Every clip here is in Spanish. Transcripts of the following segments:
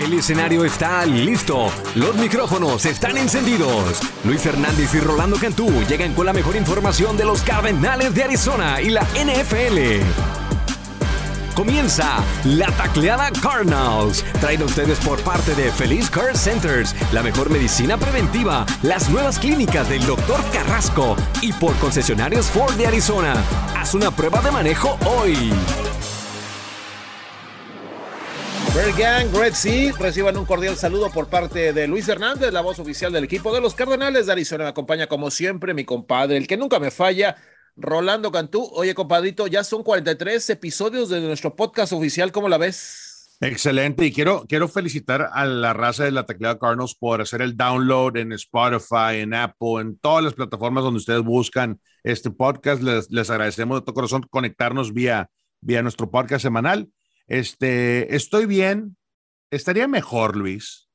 El escenario está listo. Los micrófonos están encendidos. Luis Fernández y Rolando Cantú llegan con la mejor información de los Cardenales de Arizona y la NFL. Comienza la tacleada Cardinals, traído a ustedes por parte de Feliz Care Centers, la mejor medicina preventiva, las nuevas clínicas del Dr. Carrasco y por concesionarios Ford de Arizona. Haz una prueba de manejo hoy. Bird Gang, Red Sea, reciban un cordial saludo por parte de Luis Hernández, la voz oficial del equipo de los Cardenales de Arizona. Me acompaña como siempre mi compadre, el que nunca me falla, Rolando Cantú. Oye, compadrito, ya son 43 episodios de nuestro podcast oficial. ¿Cómo la ves? Excelente. Y quiero, quiero felicitar a la raza de la teclada Cardinals por hacer el download en Spotify, en Apple, en todas las plataformas donde ustedes buscan este podcast. Les, les agradecemos de todo corazón conectarnos vía, vía nuestro podcast semanal. Este, estoy bien. Estaría mejor, Luis,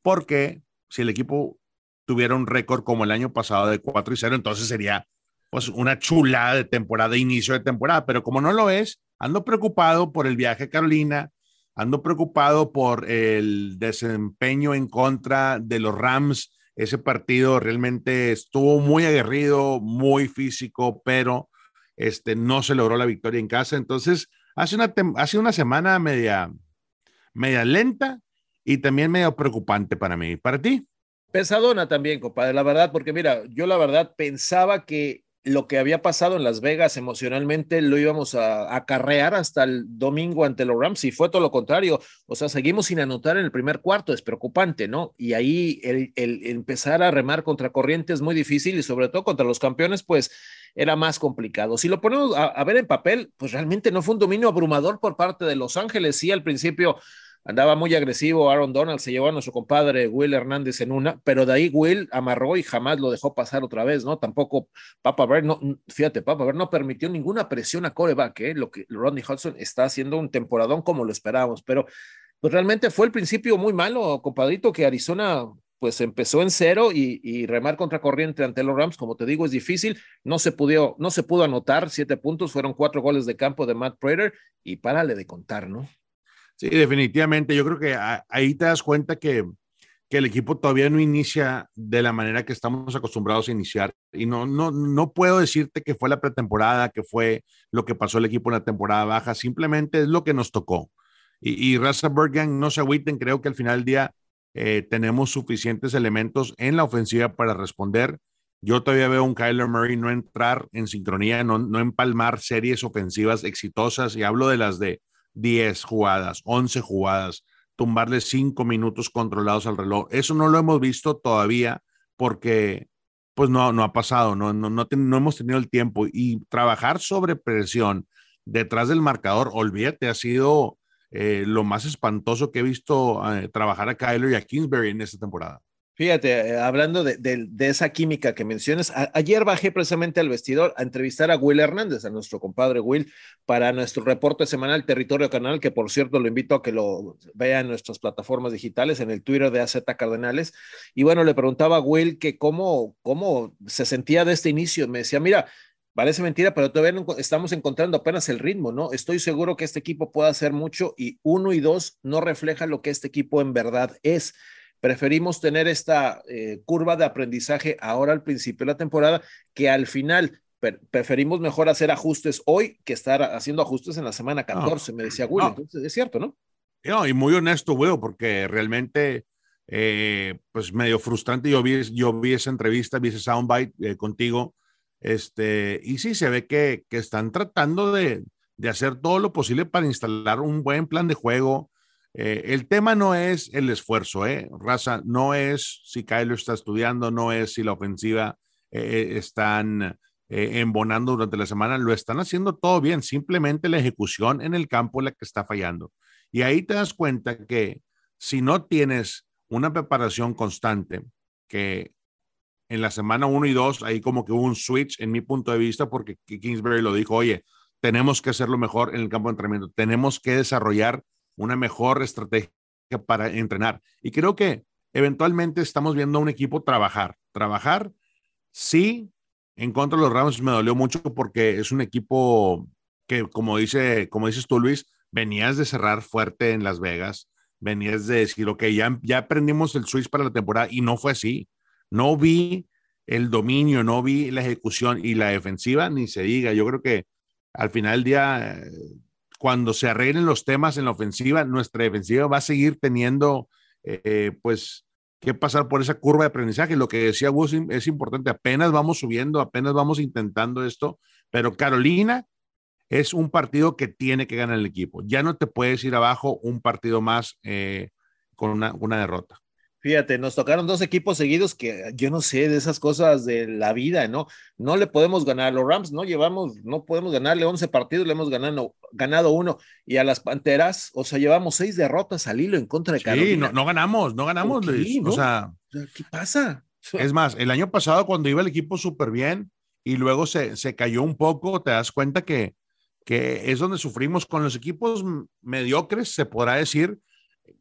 porque si el equipo tuviera un récord como el año pasado de 4 y 0, entonces sería pues una chulada de temporada, inicio de temporada, pero como no lo es, ando preocupado por el viaje a Carolina, ando preocupado por el desempeño en contra de los Rams. Ese partido realmente estuvo muy aguerrido, muy físico, pero este, no se logró la victoria en casa. Entonces, hace una, hace una semana media, media lenta y también medio preocupante para mí. ¿Para ti? Pesadona también, compadre, la verdad, porque mira, yo la verdad pensaba que lo que había pasado en Las Vegas emocionalmente lo íbamos a acarrear hasta el domingo ante los Rams y fue todo lo contrario. O sea, seguimos sin anotar en el primer cuarto, es preocupante, ¿no? Y ahí el, el empezar a remar contra corriente es muy difícil y sobre todo contra los campeones, pues era más complicado. Si lo ponemos a, ver en papel, pues realmente no fue un dominio abrumador por parte de Los Ángeles. Sí, al principio andaba muy agresivo Aaron Donald, se llevó a nuestro compadre Will Hernández en una, pero de ahí Will amarró y jamás lo dejó pasar otra vez, ¿no? Tampoco Papa Bear, no, fíjate, Papa Bear no permitió ninguna presión a coreback, ¿eh? Lo que Rodney Hudson está haciendo un temporadón como lo esperábamos, pero pues realmente fue el principio muy malo, compadrito, que Arizona pues empezó en cero y, y, remar contra corriente ante los Rams, como te digo, es difícil. No se pudo, no se pudo anotar siete puntos, fueron cuatro goles de campo de Matt Prater y párale de contar, ¿no? Sí, definitivamente. Yo creo que ahí te das cuenta que, que el equipo todavía no inicia de la manera que estamos acostumbrados a iniciar. Y no, no, no puedo decirte que fue la pretemporada, que fue lo que pasó el equipo en la temporada baja, simplemente es lo que nos tocó. Y, y Raza Bergen, no se agüiten, creo que al final del día eh, tenemos suficientes elementos en la ofensiva para responder. Yo todavía veo a un Kyler Murray no entrar en sincronía, no, no empalmar series ofensivas exitosas, y hablo de las de 10 jugadas, 11 jugadas, tumbarle 5 minutos controlados al reloj. Eso no lo hemos visto todavía porque pues no, no ha pasado, no, no, no, no hemos tenido el tiempo y trabajar sobre presión detrás del marcador, olvídate, ha sido eh, lo más espantoso que he visto eh, trabajar a Kyler y a Kingsbury en esta temporada. Fíjate, eh, hablando de, de, de, esa química que mencionas, a, ayer bajé precisamente al vestidor a entrevistar a Will Hernández, a nuestro compadre Will, para nuestro reporte semanal Territorio Canal, que por cierto lo invito a que lo vea en nuestras plataformas digitales, en el Twitter de AZ Cardenales. Y bueno, le preguntaba a Will que cómo, cómo se sentía de este inicio. Me decía, mira, Parece mentira, pero todavía no estamos encontrando apenas el ritmo, ¿no? Estoy seguro que este equipo puede hacer mucho y uno y dos no refleja lo que este equipo en verdad es. Preferimos tener esta eh, curva de aprendizaje ahora al principio de la temporada que al final. preferimos mejor hacer ajustes hoy que estar haciendo ajustes en la semana 14, no, me decía Will. No. Entonces, es cierto, ¿no? No, y muy honesto, Will, porque realmente, eh, pues medio frustrante. Yo vi, yo vi esa entrevista, vi ese soundbite eh, contigo. Este, y sí, se ve que, que están tratando de, de, hacer todo lo posible para instalar un buen plan de juego, eh, el tema no es el esfuerzo, ¿eh? Raza, no es si Kyler está estudiando, no es si la ofensiva eh, están eh, embonando durante la semana, lo están haciendo todo bien, simplemente la ejecución en el campo es la que está fallando. Y ahí te das cuenta que si no tienes una preparación constante, que en la semana 1 y 2, ahí como que hubo un switch en mi punto de vista, porque Kingsbury lo dijo, oye, tenemos que hacerlo mejor en el campo de entrenamiento, tenemos que desarrollar una mejor estrategia para entrenar. Y creo que eventualmente estamos viendo a un equipo trabajar, trabajar, sí, en contra de los Rams me dolió mucho porque es un equipo que, como, dice, como dices tú, Luis, venías de cerrar fuerte en Las Vegas, venías de decir, ok, ya, ya aprendimos el switch para la temporada y no fue así. No vi el dominio, no vi la ejecución y la defensiva, ni se diga. Yo creo que al final del día, cuando se arreglen los temas en la ofensiva, nuestra defensiva va a seguir teniendo, eh, pues, que pasar por esa curva de aprendizaje. Lo que decía Gus es importante, apenas vamos subiendo, apenas vamos intentando esto, pero Carolina es un partido que tiene que ganar el equipo. Ya no te puedes ir abajo un partido más eh, con una derrota. Fíjate, nos tocaron dos equipos seguidos que yo no sé de esas cosas de la vida, ¿no? No le podemos ganar a los Rams, no llevamos, no podemos ganarle 11 partidos, le hemos ganado, ganado uno. Y a las Panteras, o sea, llevamos seis derrotas al hilo en contra de Carolina. Sí, no, no ganamos, no ganamos, Luis. O sea, ¿qué pasa? Es más, el año pasado cuando iba el equipo súper bien y luego se, se cayó un poco, te das cuenta que, que es donde sufrimos con los equipos mediocres, se podrá decir,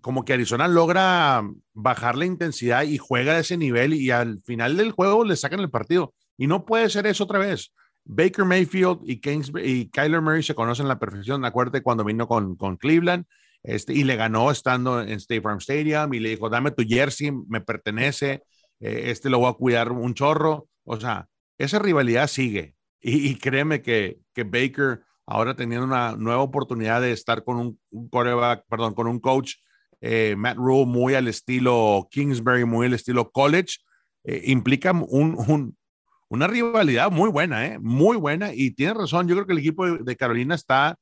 como que Arizona logra bajar la intensidad y juega a ese nivel y al final del juego le sacan el partido. Y no puede ser eso otra vez. Baker Mayfield y, y Kyler Murray se conocen a la perfección. Acuérdate cuando vino con, con Cleveland este, y le ganó estando en State Farm Stadium y le dijo, dame tu jersey, me pertenece, eh, este lo voy a cuidar un chorro. O sea, esa rivalidad sigue. Y, créeme que, que Baker, ahora teniendo una nueva oportunidad de estar con un, un perdón, con un coach eh, Matt Rule muy al estilo Kingsbury, muy al estilo college, eh, implica un, una rivalidad muy buena, ¿eh? muy buena. Y tiene razón, yo creo que el equipo de, Carolina está,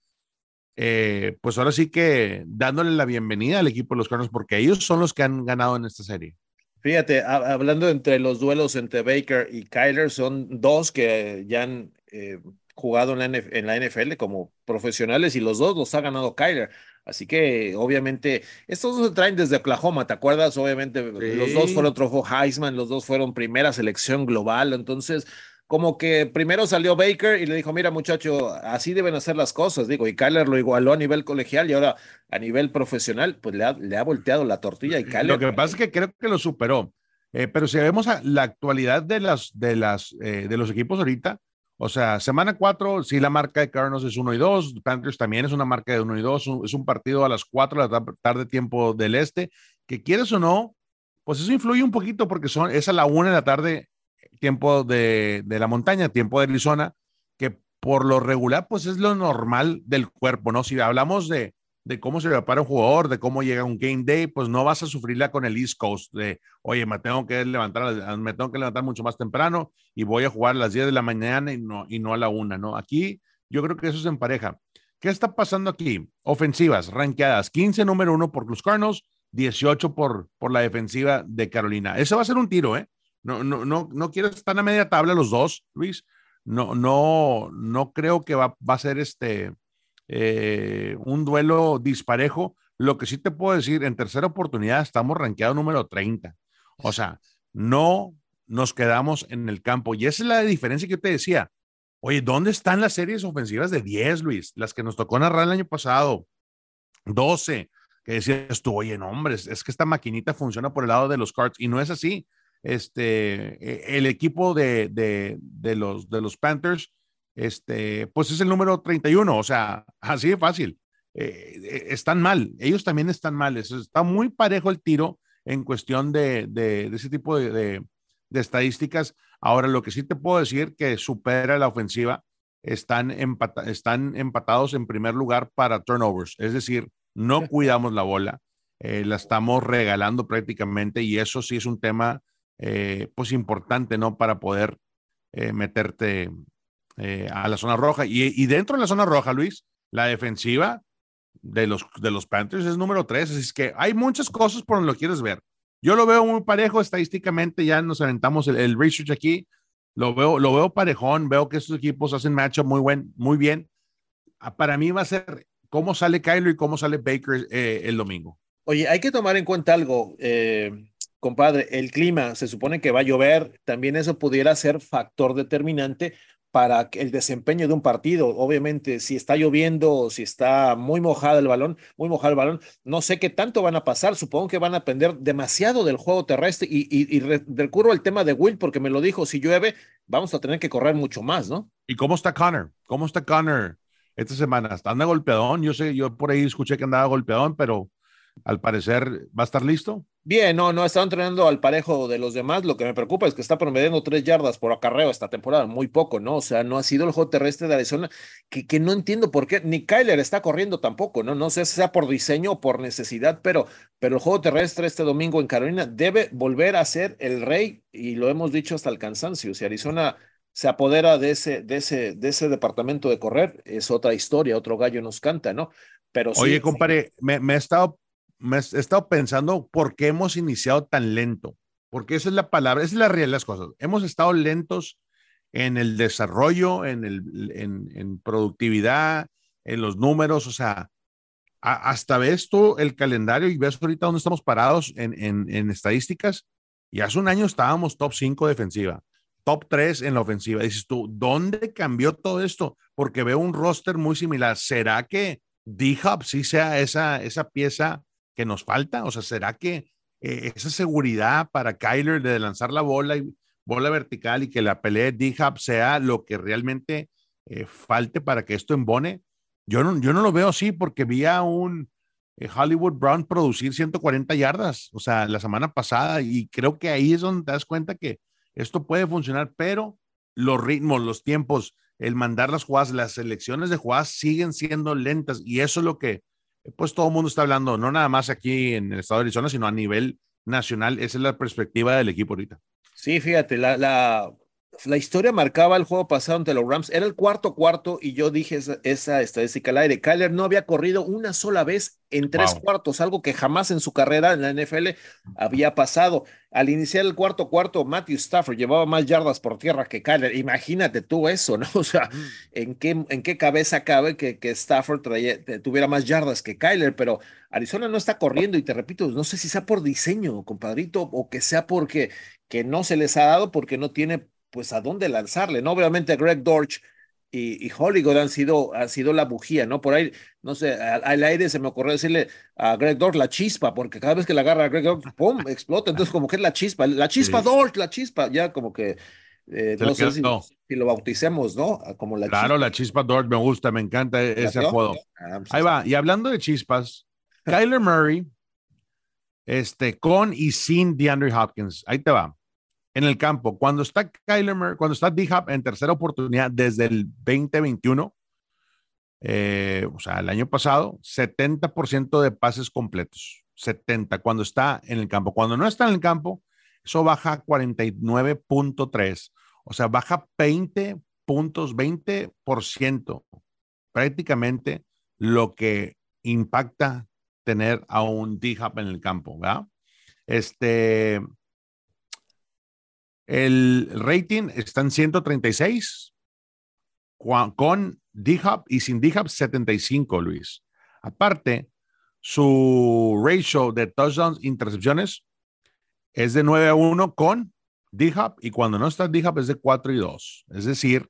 pues ahora sí que dándole la bienvenida al equipo de los Cardinals, porque ellos son los que han ganado en esta serie. Fíjate, hablando entre los duelos entre Baker y Kyler, son dos que ya han jugado en la, en la NFL como profesionales y los dos los ha ganado Kyler. Así que obviamente estos dos se traen desde Oklahoma, ¿te acuerdas? Obviamente los dos fueron trofeo Heisman, los dos fueron primera selección global, entonces como que primero salió Baker y le dijo, mira muchacho, así deben hacer las cosas, digo, y Kyler lo igualó a nivel colegial y ahora a nivel profesional, pues le ha, le ha volteado la tortilla y Kyler... Lo que pasa es que creo que lo superó, eh, pero si vemos la actualidad de, las, de, las, eh, de los equipos ahorita, o sea, semana 4, sí, la marca de Cardinals es 1 y 2, Panthers también es una marca de 1 y 2, es un partido a las 4 de la tarde, tiempo del este, que quieres o no, pues eso influye un poquito porque son, es a la 1 de la tarde, tiempo de, de la montaña, tiempo de Arizona, que por lo regular, pues es lo normal del cuerpo, ¿no? Si hablamos de, de cómo se prepara un jugador, de cómo llega un game day, pues no vas a sufrirla con el East Coast, oye, me tengo que levantar, me tengo que levantar mucho más temprano y voy a jugar a las 10 de la mañana y no, y no a la una, ¿no? Aquí yo creo que eso es en pareja. ¿Qué está pasando aquí? Ofensivas, ranqueadas, 15 número uno por los Cardinals, 18 por, por la defensiva de Carolina. Eso va a ser un tiro, ¿eh? No, no, no, no quiero estar a media tabla los dos, Luis. No, no, no creo que va a ser este, eh, un duelo disparejo. Lo que sí te puedo decir, en tercera oportunidad estamos rankeados número 30. O sea, no nos quedamos en el campo. Y esa es la diferencia que yo te decía. Oye, ¿dónde están las series ofensivas de 10, Luis? Las que nos tocó narrar el año pasado. 12, que decías tú, oye, no, es que esta maquinita funciona por el lado de los cards y no es así. Este, e, el equipo de, de los, de los Panthers este, pues es el número 31, o sea, así de fácil. Eh, eh, están mal, ellos también están mal, está muy parejo el tiro en cuestión de, de, ese tipo de, de, estadísticas. Ahora, lo que sí te puedo decir que supera la ofensiva, están, están empatados en primer lugar para turnovers, es decir, no cuidamos la bola, eh, la estamos regalando prácticamente y eso sí es un tema pues importante, ¿no? Para poder meterte eh, a la zona roja. Y, dentro de la zona roja, Luis, la defensiva de los, de los Panthers es número tres. Así es que hay muchas cosas por donde lo quieres ver. Yo lo veo muy parejo estadísticamente, ya nos aventamos el, research aquí. Lo veo, lo veo parejón, veo que estos equipos hacen matchup muy, buen, muy bien. Ah, para mí va a ser cómo sale Kyler y cómo sale Baker eh, el domingo. Oye, hay que tomar en cuenta algo, eh, compadre, el clima, se supone que va a llover, también eso pudiera ser factor determinante para el desempeño de un partido. Obviamente, si está lloviendo, si está muy mojado el balón, muy mojado el balón, no sé qué tanto van a pasar. Supongo que van a depender demasiado del juego terrestre y, y, recurro al tema de Will porque me lo dijo, si llueve, vamos a tener que correr mucho más, ¿no? ¿Y cómo está Connor? ¿Cómo está Connor esta semana? ¿Anda golpeadón? Yo sé, yo por ahí escuché que andaba golpeadón, pero al parecer va a estar listo. Bien, no, no está entrenando al parejo de los demás. Lo que me preocupa es que está promediando tres yardas por acarreo esta temporada, muy poco, ¿no? O sea, no ha sido el juego terrestre de Arizona, que, que no entiendo por qué. Ni Kyler está corriendo tampoco, ¿no? No sé si sea por diseño o por necesidad, pero, pero el juego terrestre este domingo en Carolina debe volver a ser el rey, y lo hemos dicho hasta el cansancio. Si Arizona se apodera de ese, de ese, de ese departamento de correr, es otra historia, otro gallo nos canta, ¿no? Pero Oye, compadre, me, me he estado me he estado pensando por qué hemos iniciado tan lento, porque esa es la palabra, esa es la realidad de las cosas. Hemos estado lentos en el desarrollo, en, el, en, productividad, en los números, o sea, hasta ves tú el calendario y ves ahorita dónde estamos parados en, en, estadísticas. Y hace un año estábamos top 5 defensiva, top 3 en la ofensiva. Dices tú, ¿dónde cambió todo esto? Porque veo un roster muy similar. ¿Será que D-Hub sí sea esa, esa pieza que nos falta? O sea, ¿será que eh, esa seguridad para Kyler de lanzar la bola y bola vertical y que la pelea de D-Hub sea lo que realmente eh, falte para que esto embone? Yo no, yo no lo veo así porque vi a un eh, Hollywood Brown producir 140 yardas, o sea, la semana pasada y creo que ahí es donde te das cuenta que esto puede funcionar, pero los ritmos, los tiempos, el mandar las jugadas, las selecciones de jugadas siguen siendo lentas y eso es lo que pues todo el mundo está hablando, no nada más aquí en el estado de Arizona, sino a nivel nacional. Esa es la perspectiva del equipo ahorita. Sí, fíjate, la, la, la historia marcaba el juego pasado ante los Rams. Era el cuarto cuarto y yo dije esa, estadística al aire. Kyler no había corrido una sola vez en tres cuartos, algo que jamás en su carrera en la NFL había pasado. Al iniciar el cuarto cuarto, Matthew Stafford llevaba más yardas por tierra que Kyler. Imagínate tú eso, ¿no? O sea, ¿en qué, en qué cabeza cabe que, que Stafford tuviera más yardas que Kyler? Pero Arizona no está corriendo y te repito, no sé si sea por diseño, compadrito, o que sea porque que no se les ha dado porque no tiene pues a dónde lanzarle, ¿no? Obviamente Greg Dorch y, y Hollywood han sido, han sido la bujía, ¿no? Por ahí, no sé, al, aire se me ocurrió decirle a Greg Dorch la chispa, porque cada vez que la agarra a Greg Dorch, ¡pum!, explota, entonces como que es la chispa, la chispa Dorch, la chispa, ya como que... Eh, no sé si, lo bauticemos, ¿no? Como la claro, la chispa Dorch me gusta, me encanta ese apodo. Ah, pues ahí va, y hablando de chispas, Kyler Murray, este, con y sin DeAndre Hopkins, ahí te va en el campo. Cuando está Kyler cuando está D-Hop en tercera oportunidad desde el 2021, eh, o sea, el año pasado, 70% de pases completos. 70 cuando está en el campo. Cuando no está en el campo, eso baja a 49.3. O sea, baja 20 puntos, 20%. Prácticamente lo que impacta tener a un D-Hop en el campo, ¿verdad? Este, el rating está en 136 con D-Hub y sin D-Hub 75, Luis. Aparte, su ratio de touchdowns intercepciones es de 9 a 1 con D-Hub y cuando no está D-Hub es de 4 y 2. Es decir,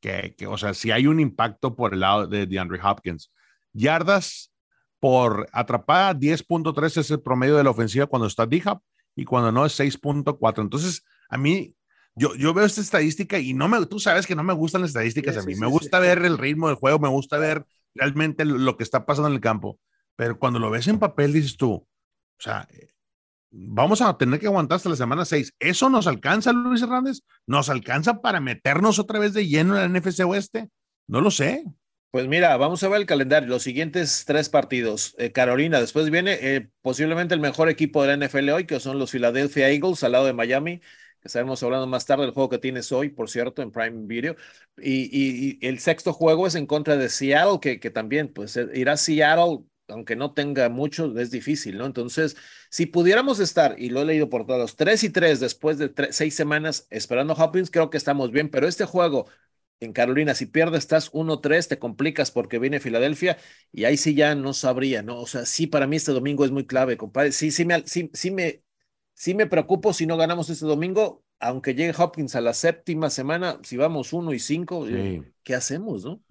que, o sea, si hay un impacto por el lado de DeAndre Hopkins. Yardas por atrapada, 10.3 es el promedio de la ofensiva cuando está D-Hub y cuando no es 6.4. Entonces, a mí, yo, yo veo esta estadística y no me, tú sabes que no me gustan las estadísticas a mí. me gusta ver el ritmo del juego, me gusta ver realmente lo que está pasando en el campo. Pero cuando lo ves en papel, dices tú, o sea, vamos a tener que aguantar hasta la semana 6. ¿Eso nos alcanza, Luis Hernández? ¿Nos alcanza para meternos otra vez de lleno en la NFC Oeste? No lo sé. Pues mira, vamos a ver el calendario. Los siguientes tres partidos. Eh, Carolina, después viene eh, posiblemente el mejor equipo de la NFL hoy, que son los Philadelphia Eagles al lado de Miami que estaremos hablando más tarde del juego que tienes hoy, por cierto, en Prime Video. Y, el sexto juego es en contra de Seattle, que, que también, pues, eh, ir a Seattle, aunque no tenga mucho, es difícil, ¿no? Entonces, si pudiéramos estar, y lo he leído por todos, tres y tres después de seis semanas esperando Hopkins, creo que estamos bien, pero este juego en Carolina, si pierdes, estás 1-3, te complicas porque viene Filadelfia y ahí sí ya no sabría, ¿no? O sea, sí, para mí este domingo es muy clave, compadre. Sí, sí me, sí, sí me Sí me preocupo si no ganamos este domingo, aunque llegue Hopkins a la séptima semana, si vamos uno y cinco, eh, ¿qué hacemos, no?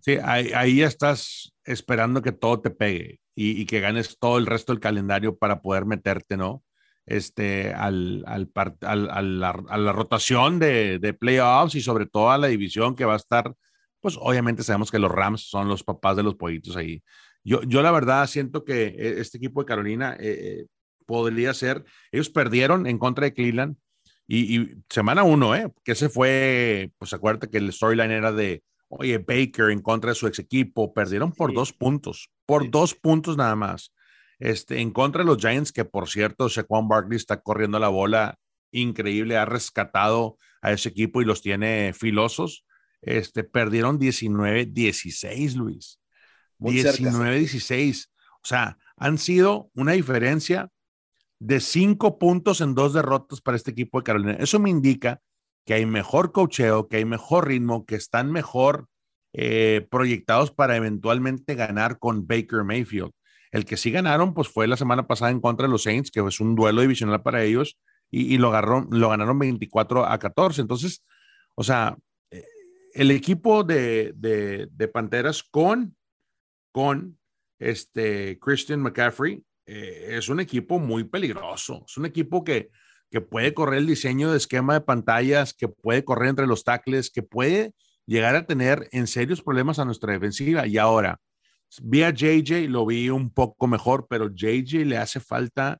sí, ahí, estás esperando que todo te pegue y, que ganes todo el resto del calendario para poder meterte, ¿no? Este, al, al, a la rotación de, de, playoffs y sobre todo a la división que va a estar, pues obviamente sabemos que los Rams son los papás de los pollitos ahí. yo, yo la verdad siento que eh, este equipo de Carolina eh, podría ser, ellos perdieron en contra de Cleveland y, semana uno, ¿eh? Que se fue, pues acuérdate que el storyline era de, oye, Baker en contra de su ex equipo, perdieron por dos puntos, por dos puntos nada más. Este, en contra de los Giants, que por cierto, Shaquan Barkley está corriendo la bola increíble, ha rescatado a ese equipo y los tiene filosos. Este, perdieron 19-16, Luis. 19-16. O sea, han sido una diferencia de cinco puntos en dos derrotas para este equipo de Carolina. Eso me indica que hay mejor cocheo, que hay mejor ritmo, que están mejor eh, proyectados para eventualmente ganar con Baker Mayfield. El que sí ganaron, pues fue la semana pasada en contra de los Saints, que es un duelo divisional para ellos, y, lo, agarró, lo ganaron 24 a 14. Entonces, o sea, eh, el equipo de, de, Panteras con, con este Christian McCaffrey eh, es un equipo muy peligroso. Es un equipo que, que puede correr el diseño de esquema de pantallas, que puede correr entre los tackles, que puede llegar a tener en serios problemas a nuestra defensiva. Y ahora, vi a JJ, lo vi un poco mejor, pero JJ le hace falta,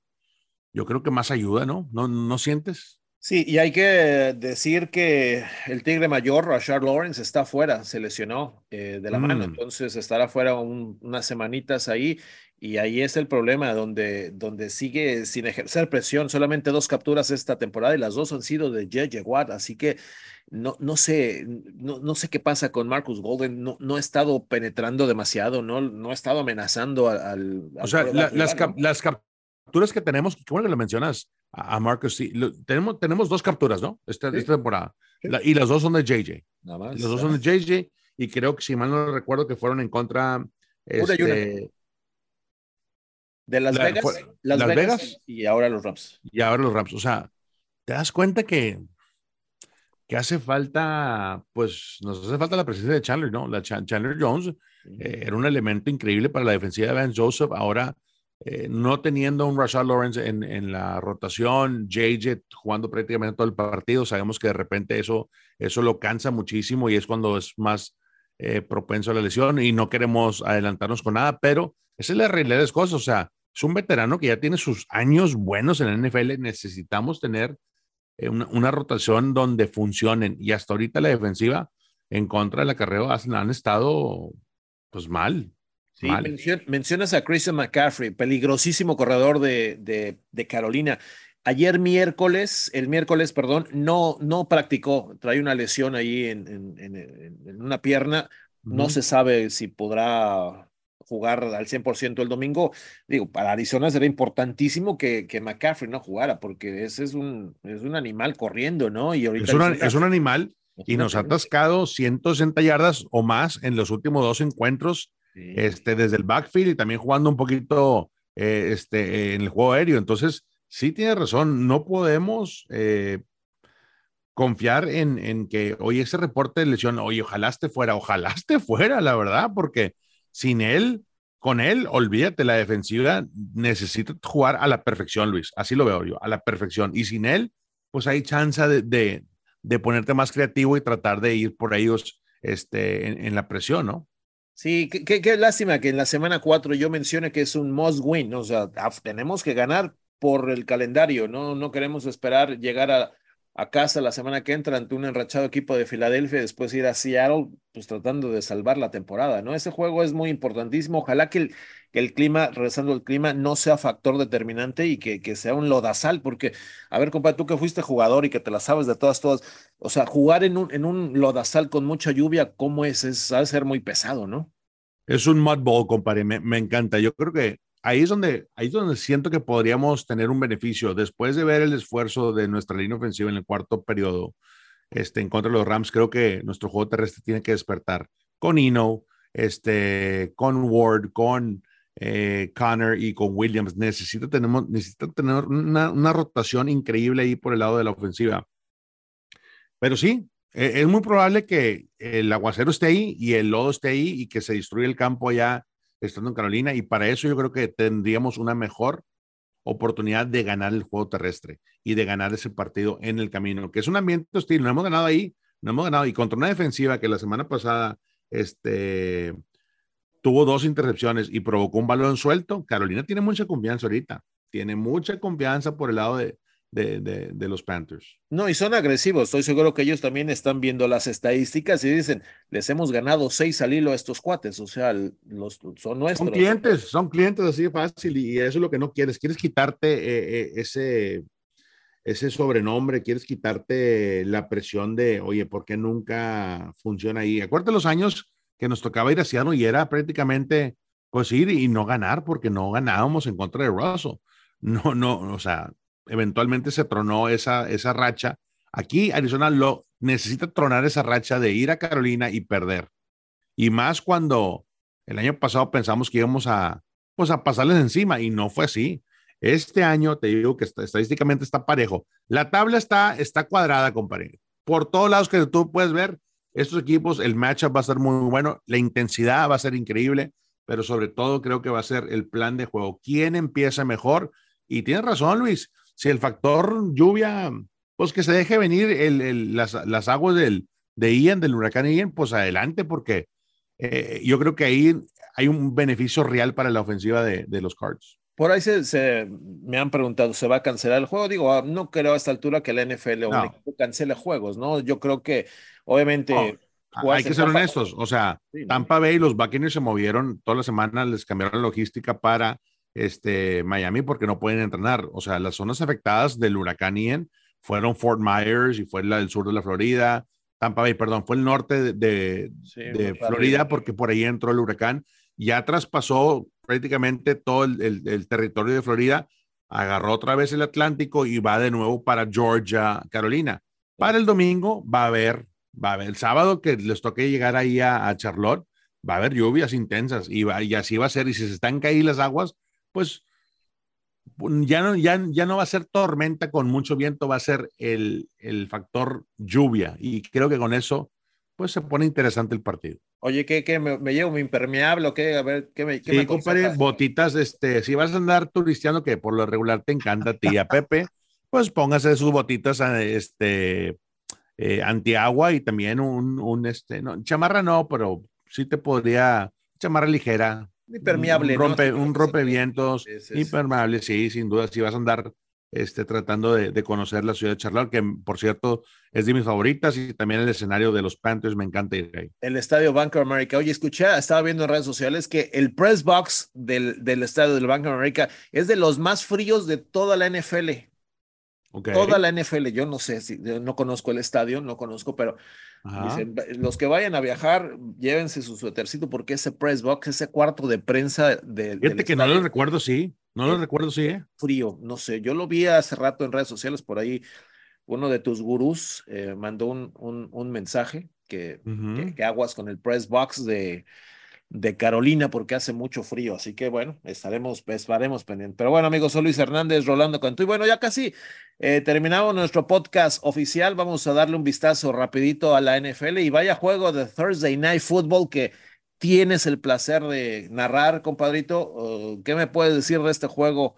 yo creo que más ayuda, ¿no? ¿No, no sientes? Sí, y hay que decir que el Tigre Mayor, Rashard Lawrence, está fuera, se lesionó eh, de la mano, mm. entonces estará fuera unas semanitas ahí y ahí es el problema, donde, donde sigue sin ejercer presión. Solamente dos capturas esta temporada y las dos han sido de J.J. Watt. Así que no, no sé, no, no, sé qué pasa con Marcus Golden. No, no ha estado penetrando demasiado, no, no ha estado amenazando al. o sea, las, las capturas que tenemos, qué bueno que lo mencionas a, Marcus. Sí, tenemos, tenemos dos capturas, ¿no? Esta, esta temporada. y las dos son de JJ. Nada más. Las dos son de JJ. Y creo que, si mal no recuerdo, que fueron en contra. Este, de Las Vegas, Las, Vegas, y ahora los Rams. Y ahora los Rams. O sea, te das cuenta que, que hace falta, pues nos hace falta la presencia de Chandler, ¿no? La Chandler Jones eh, era un elemento increíble para la defensiva de Van Joseph. Ahora, eh, no teniendo un Rashad Lawrence en, en, la rotación, JJ jugando prácticamente todo el partido, sabemos que de repente eso, eso lo cansa muchísimo y es cuando es más eh, propenso a la lesión y no queremos adelantarnos con nada, pero esa es la realidad de las cosas. O sea, es un veterano que ya tiene sus años buenos en la NFL. Necesitamos tener eh, una, rotación donde funcionen. Y hasta ahorita la defensiva en contra de la carrera han, estado pues mal. Sí, mencionas a Christian McCaffrey, peligrosísimo corredor de, de, Carolina. Ayer miércoles, el miércoles, perdón, no, no practicó, trae una lesión ahí en, en, una pierna. No se sabe si podrá jugar al 100% el domingo, digo, para Arizona sería importantísimo que, que McCaffrey no jugara, porque ese es un, es un animal corriendo, ¿no? Y ahorita es, un animal y nos ha atascado 160 yardas o más en los últimos dos encuentros, este, desde el backfield y también jugando un poquito eh, este, en el juego aéreo. Entonces, sí tiene razón, no podemos eh, confiar en, en, que, oye, ese reporte de lesión, oye, ojalá esté fuera, ojalá esté fuera, la verdad, porque sin él, con él, olvídate, la defensiva necesita jugar a la perfección, Luis. Así lo veo yo, a la perfección. Y sin él, pues hay chance de, de, ponerte más creativo y tratar de ir por ellos este, en, la presión, ¿no? Sí, qué, lástima que en la semana 4 yo mencione que es un must win, o sea, tenemos que ganar por el calendario, no, no queremos esperar llegar a, a casa la semana que entra ante un enrachado equipo de Filadelfia, después ir a Seattle, pues tratando de salvar la temporada, ¿no? Ese juego es muy importantísimo. Ojalá que el, el clima, regresando al clima, no sea factor determinante y que, que sea un lodazal, porque, a ver, compadre, tú que fuiste jugador y que te la sabes de todas, todas, o sea, jugar en un, en un lodazal con mucha lluvia, ¿cómo es? Es, ha de ser muy pesado, ¿no? Es un mud ball, compadre, me, me encanta. Yo creo que ahí es donde, ahí es donde siento que podríamos tener un beneficio. Después de ver el esfuerzo de nuestra línea ofensiva en el cuarto periodo este, en contra de los Rams, creo que nuestro juego terrestre tiene que despertar con Eno, este, con Ward, con eh, Connor y con Williams. Necesita, tenemos, necesita tener una, una, rotación increíble ahí por el lado de la ofensiva. Pero sí, e, es muy probable que el aguacero esté ahí y el lodo esté ahí y que se destruya el campo allá estando en Carolina y para eso yo creo que tendríamos una mejor oportunidad de ganar el juego terrestre y de ganar ese partido en el camino, que es un ambiente hostil, no hemos ganado ahí, no hemos ganado y contra una defensiva que la semana pasada este tuvo dos intercepciones y provocó un balón suelto. Carolina tiene mucha confianza ahorita, tiene mucha confianza por el lado de, de, los Panthers. No, y son agresivos. Estoy seguro que ellos también están viendo las estadísticas y dicen, les hemos ganado seis al hilo a estos cuates. O sea, los, son nuestros. Son clientes, son clientes así de fácil y eso es lo que no quieres. Quieres quitarte eh, eh, ese, ese sobrenombre, quieres quitarte la presión de, oye, ¿por qué nunca funciona ahí? Acuérdate los años que nos tocaba ir a Seattle y era prácticamente, pues ir y no ganar porque no ganábamos en contra de Russell. No, no, o sea, eventualmente se tronó esa, esa racha. Aquí Arizona lo necesita tronar esa racha de ir a Carolina y perder. Y más cuando el año pasado pensamos que íbamos a, pues a pasarles encima y no fue así. Este año te digo que estadísticamente está parejo. La tabla está, está cuadrada, compadre. Por todos lados que tú puedes ver, estos equipos, el matchup va a ser muy bueno, la intensidad va a ser increíble, pero sobre todo creo que va a ser el plan de juego. ¿Quién empieza mejor? Y tienes razón, Luis si el factor lluvia, pues que se deje venir el, las, las, aguas del, de Ian, del huracán Ian, pues adelante, porque eh, yo creo que ahí hay un beneficio real para la ofensiva de, de los Cards. Por ahí se, me han preguntado, ¿se va a cancelar el juego? Digo, ah, no creo a esta altura que la NFL o cancele juegos, ¿no? Yo creo que, obviamente... hay que ser honestos, o sea, Tampa Bay y los Buccaneers se movieron toda la semana, les cambiaron la logística para este, Miami porque no pueden entrenar. O sea, las zonas afectadas del huracán Ian fueron Fort Myers y fue la del sur de la Florida, Tampa Bay, perdón, fue el norte de, Florida porque por ahí entró el huracán. Ya traspasó prácticamente todo el, territorio de Florida, agarró otra vez el Atlántico y va de nuevo para Georgia, Carolina. Para el domingo va a haber, va a haber el sábado que les toque llegar ahí a, Charlotte, va a haber lluvias intensas y, y así va a ser. Y si se están cayendo las aguas, pues ya no, ya, ya no va a ser tormenta con mucho viento, va a ser el, factor lluvia. Y creo que con eso, pues se pone interesante el partido. Oye, ¿qué, qué me, llevo mi impermeable o qué? A ver, ¿qué me, qué sí, compadre, botitas, este, si vas a andar turisteando, que por lo regular te encanta a ti a Pepe, pues póngase sus botitas, este, eh, antiagua y también un, un, este, no, chamarra no, pero sí te podría, chamarra ligera, Impermeable. Un, rompe, un rompevientos, impermeable, sí, sin duda. Si vas a andar este, tratando de, conocer la ciudad de Charlotte, que por cierto es de mis favoritas y también el escenario de los Panthers me encanta ir ahí. El estadio Bank of America. Oye, escuché, estaba viendo en redes sociales que el press box del, del estadio del Bank of America es de los más fríos de toda la NFL. Toda la NFL, yo no sé si no conozco el estadio, no conozco, pero los que vayan a viajar, llévense su suétercito porque ese press box, ese cuarto de prensa de. Fíjate que no lo recuerdo, sí. No lo recuerdo, sí. ¿eh? Frío, no sé. Yo lo vi hace rato en redes sociales por ahí. Uno de tus gurús eh, mandó un, un, mensaje que, que, aguas con el press box de, de Carolina porque hace mucho frío. Así que bueno, estaremos, estaremos pendientes. Pero bueno, amigos, soy Luis Hernández, Rolando Cantú. Y bueno, ya casi eh, terminamos nuestro podcast oficial. Vamos a darle un vistazo rapidito a la NFL y vaya juego de Thursday Night Football que tienes el placer de narrar, compadrito. ¿Qué me puedes decir de este juego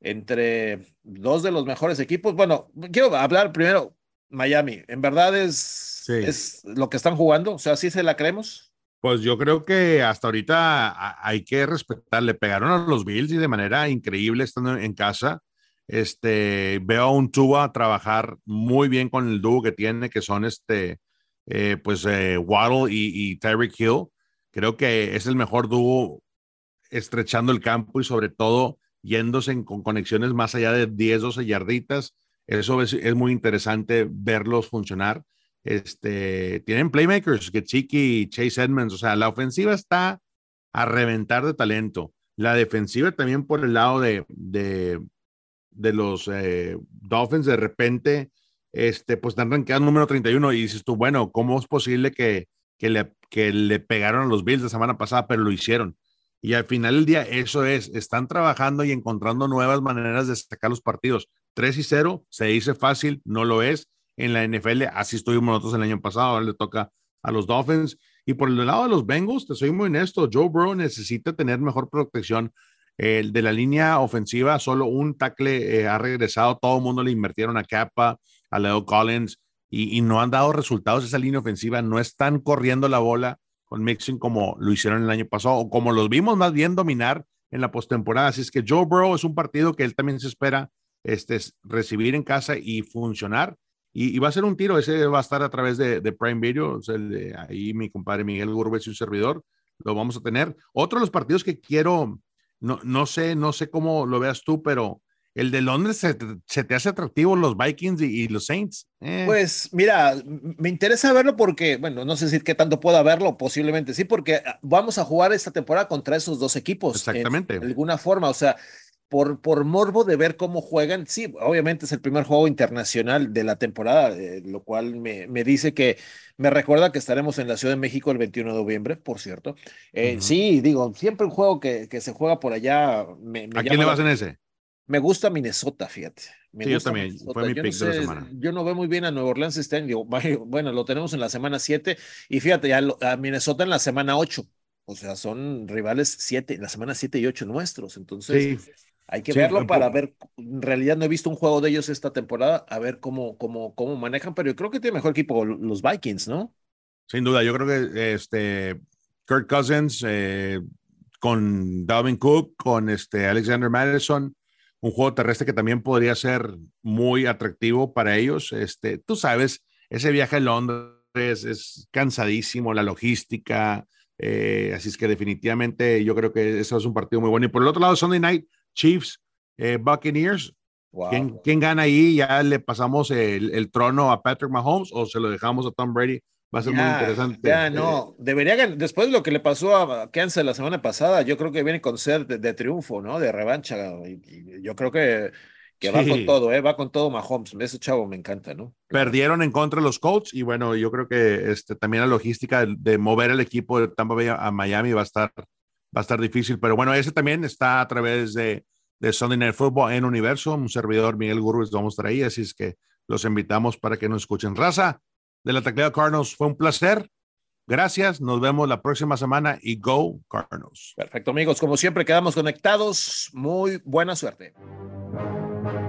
entre dos de los mejores equipos? Bueno, quiero hablar primero Miami. ¿En verdad es, es lo que están jugando? O sea, ¿sí se la creemos? Pues yo creo que hasta ahorita hay que respetar. Le pegaron a los Bills y de manera increíble estando en casa. Este, veo a un Tua trabajar muy bien con el dúo que tiene, que son este, eh, pues eh, Waddle y, Tyreek Hill. Creo que es el mejor dúo estrechando el campo y sobre todo yéndose con conexiones más allá de 10, 12 yarditas. Eso es, es muy interesante verlos funcionar. Este, tienen playmakers, que Chiqui, Chase Edmonds, o sea, la ofensiva está a reventar de talento. La defensiva también por el lado de, de, de los eh, Dolphins, de repente, este, pues están rankeados número 31 y dices tú, bueno, ¿cómo es posible que, que, le, que le pegaron a los Bills la semana pasada, pero lo hicieron? Y al final del día, eso es, están trabajando y encontrando nuevas maneras de sacar los partidos. 3 y 0, se dice fácil, no lo es en la NFL. Así estuvimos nosotros el año pasado, ahora le toca a los Dolphins. Y por el lado de los Bengals, te soy muy honesto, Joe Burrow necesita tener mejor protección. El de la línea ofensiva, solo un tackle eh, ha regresado, todo el mundo le invirtieron a Capa, a Leo Collins, y, no han dado resultados esa línea ofensiva, no están corriendo la bola con Mixon como lo hicieron el año pasado, o como los vimos más bien dominar en la postemporada. Así es que Joe Burrow es un partido que él también se espera este, recibir en casa y funcionar. Y, va a ser un tiro, ese va a estar a través de, Prime Video, ahí mi compadre Miguel Gurbes y un servidor, lo vamos a tener. Otro de los partidos que quiero, no, no sé, no sé cómo lo veas tú, pero el de Londres se, te hace atractivo los Vikings y, los Saints. Eh. Pues mira, me interesa verlo porque, bueno, no sé si qué tanto pueda verlo, posiblemente sí, porque ah, vamos a jugar esta temporada contra esos dos equipos. Exactamente. de alguna forma, o sea, por, por morbo de ver cómo juegan, sí, obviamente es el primer juego internacional de la temporada, eh, lo cual me, me, dice que me recuerda que estaremos en la Ciudad de México el 21 de noviembre, por cierto. Eh, sí, digo, siempre un juego que, que se juega por allá. Me, ¿A quién le vas en ese? Me gusta Minnesota, fíjate. sí, yo también. Fue mi pick de la semana. Yo no veo muy bien a Nueva Orleans este año. Bueno, lo tenemos en la semana 7 y fíjate, ya a Minnesota en la semana 8. O sea, son rivales 7, la semana 7 y 8 nuestros. Entonces, hay que verlo para ver. En realidad no he visto un juego de ellos esta temporada, a ver cómo, cómo, cómo manejan, pero yo creo que tiene mejor equipo los Vikings, ¿no? Sin duda, yo creo que este Kirk Cousins eh, con Dalvin Cook, con este Alexander Madison un juego terrestre que también podría ser muy atractivo para ellos. Este, tú sabes, ese viaje a Londres es cansadísimo, la logística, eh, así es que definitivamente yo creo que eso es un partido muy bueno. Y por el otro lado, Sunday Night, Chiefs, eh, Buccaneers. ¿Quién, gana ahí? ¿Ya le pasamos el, el, trono a Patrick Mahomes o se lo dejamos a Tom Brady? Va a ser muy interesante. Ya, no, debería después de lo que le pasó a Kansas la semana pasada, yo creo que viene con ser de, triunfo, ¿no? De revancha. Y, yo creo que, que va con todo, ¿eh? Va con todo Mahomes. Ese chavo me encanta, ¿no? Perdieron en contra de los Colts y bueno, yo creo que este, también la logística de, mover el equipo de Tampa Bay a Miami va a estar, va a estar difícil. Pero bueno, ese también está a través de, de Sunday Night Football en Universo. Un servidor, Miguel Gurús, vamos a estar ahí, así es que los invitamos para que nos escuchen. Raza, de la Taclea Cardinals. Fue un placer. Gracias, nos vemos la próxima semana y Go Cardinals. Perfecto, amigos. Como siempre, quedamos conectados. Muy buena suerte.